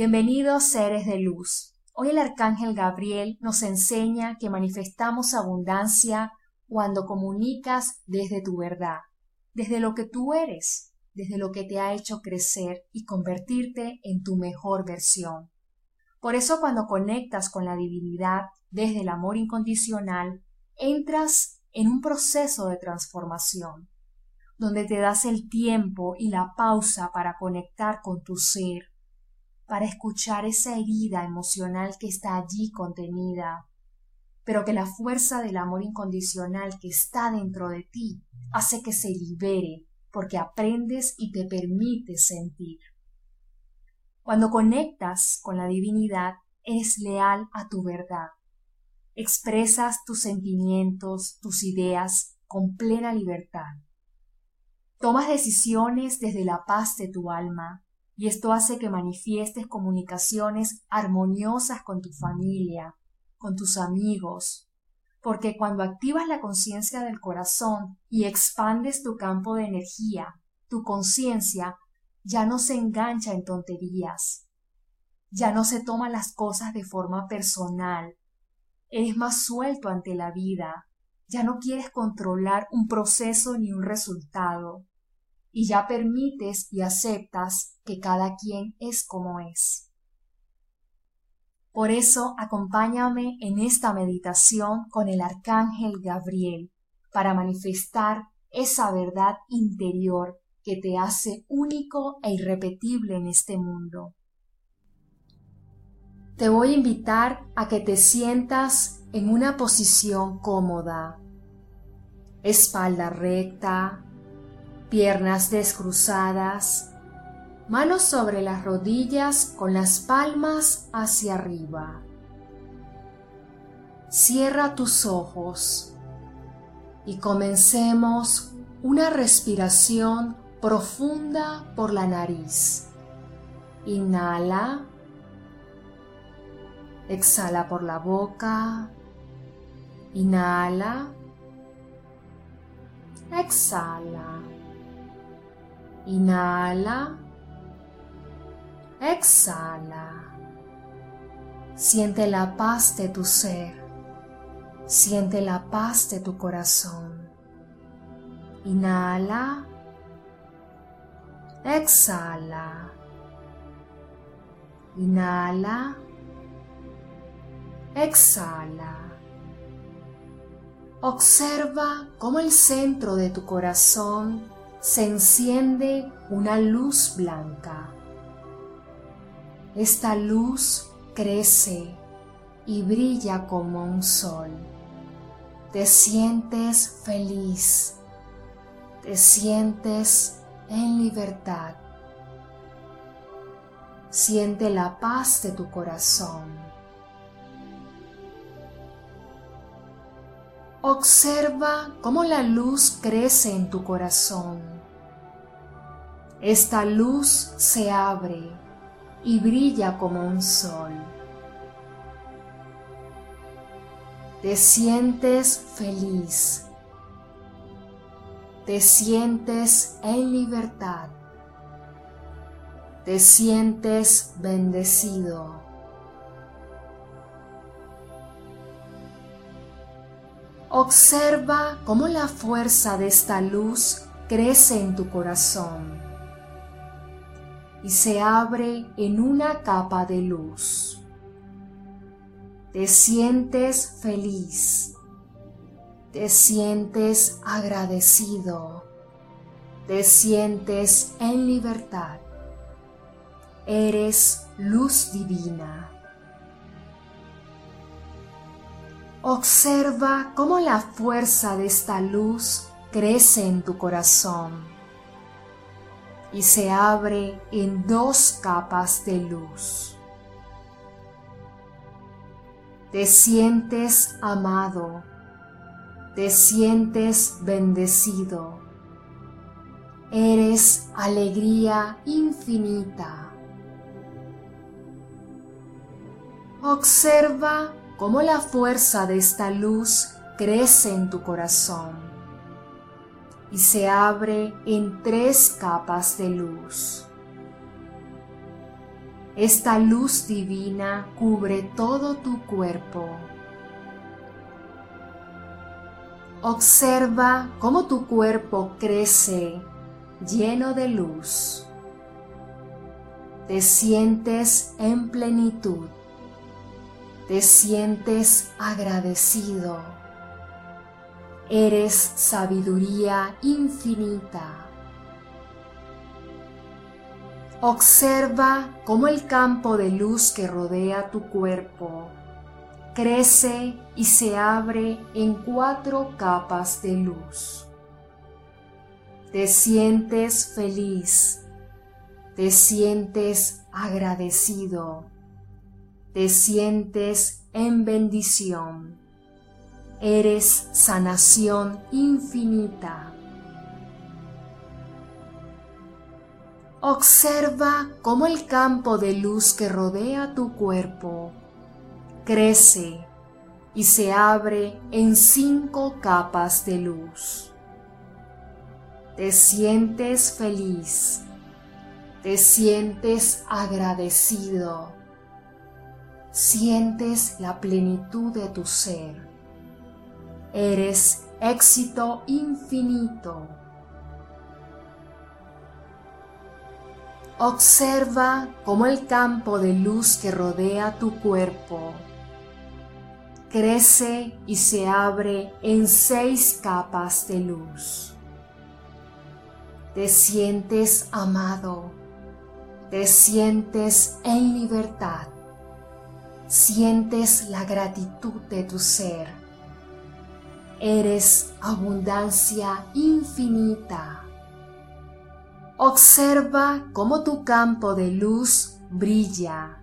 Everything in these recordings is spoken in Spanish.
Bienvenidos seres de luz. Hoy el arcángel Gabriel nos enseña que manifestamos abundancia cuando comunicas desde tu verdad, desde lo que tú eres, desde lo que te ha hecho crecer y convertirte en tu mejor versión. Por eso cuando conectas con la divinidad desde el amor incondicional, entras en un proceso de transformación, donde te das el tiempo y la pausa para conectar con tu ser, para escuchar esa herida emocional que está allí contenida, pero que la fuerza del amor incondicional que está dentro de ti hace que se libere porque aprendes y te permites sentir. Cuando conectas con la divinidad, eres leal a tu verdad. Expresas tus sentimientos, tus ideas con plena libertad. Tomas decisiones desde la paz de tu alma, y esto hace que manifiestes comunicaciones armoniosas con tu familia, con tus amigos, porque cuando activas la conciencia del corazón y expandes tu campo de energía, tu conciencia ya no se engancha en tonterías, ya no se toma las cosas de forma personal, eres más suelto ante la vida, ya no quieres controlar un proceso ni un resultado, y ya permites y aceptas que cada quien es como es. Por eso acompáñame en esta meditación con el arcángel Gabriel para manifestar esa verdad interior que te hace único e irrepetible en este mundo. Te voy a invitar a que te sientas en una posición cómoda, espalda recta, piernas descruzadas, manos sobre las rodillas con las palmas hacia arriba. Cierra tus ojos y comencemos una respiración profunda por la nariz. Inhala. Exhala por la boca. Inhala. Exhala. Inhala. Exhala. Siente la paz de tu ser. Siente la paz de tu corazón. Inhala. Exhala. Inhala. Exhala. Observa cómo el centro de tu corazón se enciende una luz blanca. Esta luz crece y brilla como un sol. Te sientes feliz, te sientes en libertad. Siente la paz de tu corazón. Observa cómo la luz crece en tu corazón. Esta luz se abre y brilla como un sol. Te sientes feliz. Te sientes en libertad. Te sientes bendecido. Observa cómo la fuerza de esta luz crece en tu corazón y se abre en una capa de luz. Te sientes feliz, te sientes agradecido, te sientes en libertad. Eres luz divina. Observa cómo la fuerza de esta luz crece en tu corazón y se abre en dos capas de luz. Te sientes amado, te sientes bendecido, eres alegría infinita. Observa cómo la fuerza de esta luz crece en tu corazón y se abre en tres capas de luz. Esta luz divina cubre todo tu cuerpo. Observa cómo tu cuerpo crece lleno de luz. Te sientes en plenitud. Te sientes agradecido. Eres sabiduría infinita. Observa cómo el campo de luz que rodea tu cuerpo crece y se abre en cuatro capas de luz. Te sientes feliz, te sientes agradecido, te sientes en bendición. Eres sanación infinita. Observa cómo el campo de luz que rodea tu cuerpo crece y se abre en cinco capas de luz. Te sientes feliz, te sientes agradecido, sientes la plenitud de tu ser. Eres éxito infinito Observa cómo el campo de luz que rodea tu cuerpo crece y se abre en seis capas de luz. Te sientes amado, te sientes en libertad, sientes la gratitud de tu ser. Eres abundancia infinita Observa cómo tu campo de luz brilla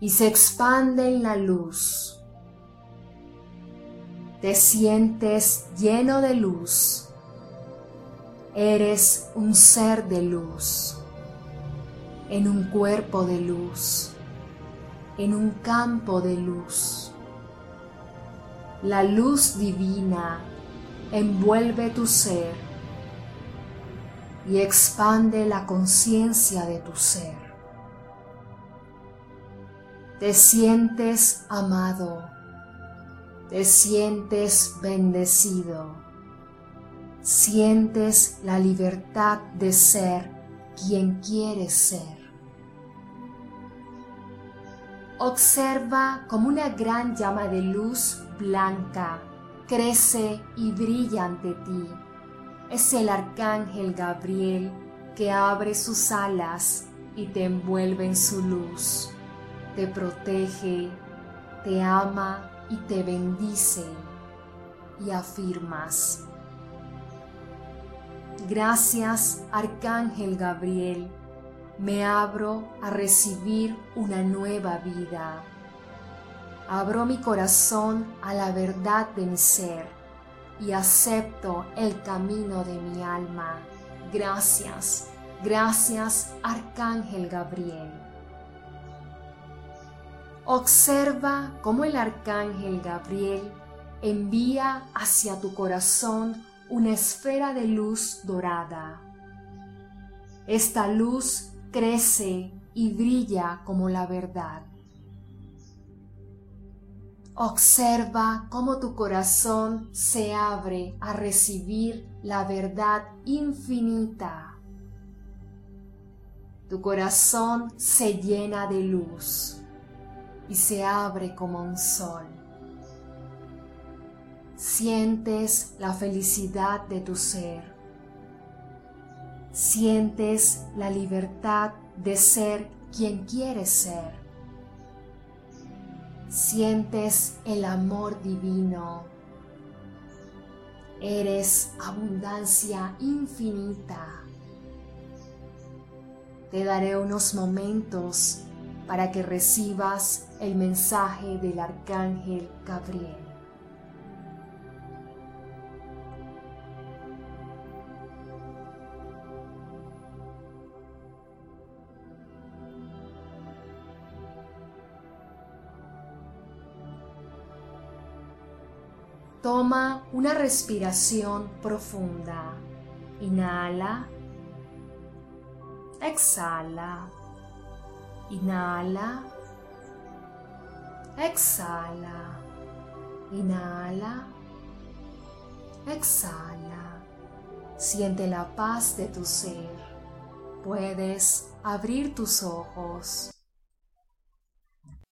y se expande en la luz. Te sientes lleno de luz. Eres un ser de luz, en un cuerpo de luz, en un campo de luz. La luz divina envuelve tu ser y expande la conciencia de tu ser. Te sientes amado, te sientes bendecido, sientes la libertad de ser quien quieres ser. Observa como una gran llama de luz blanca crece y brilla ante ti es el arcángel Gabriel que abre sus alas y te envuelve en su luz, te protege, te ama y te bendice y afirmas. Gracias, Arcángel Gabriel, me abro a recibir una nueva vida. Abro mi corazón a la verdad de mi ser y acepto el camino de mi alma. Gracias, gracias Arcángel Gabriel. Observa cómo el Arcángel Gabriel envía hacia tu corazón una esfera de luz dorada. Esta luz crece y brilla como la verdad. Observa cómo tu corazón se abre a recibir la verdad infinita. Tu corazón se llena de luz y se abre como un sol. Sientes la felicidad de tu ser. Sientes la libertad de ser quien quieres ser sientes el amor divino. Eres abundancia infinita. Te daré unos momentos para que recibas el mensaje del arcángel Gabriel. Toma una respiración profunda. Inhala. Exhala. Inhala. Exhala. Inhala. Exhala. Siente la paz de tu ser. Puedes abrir tus ojos.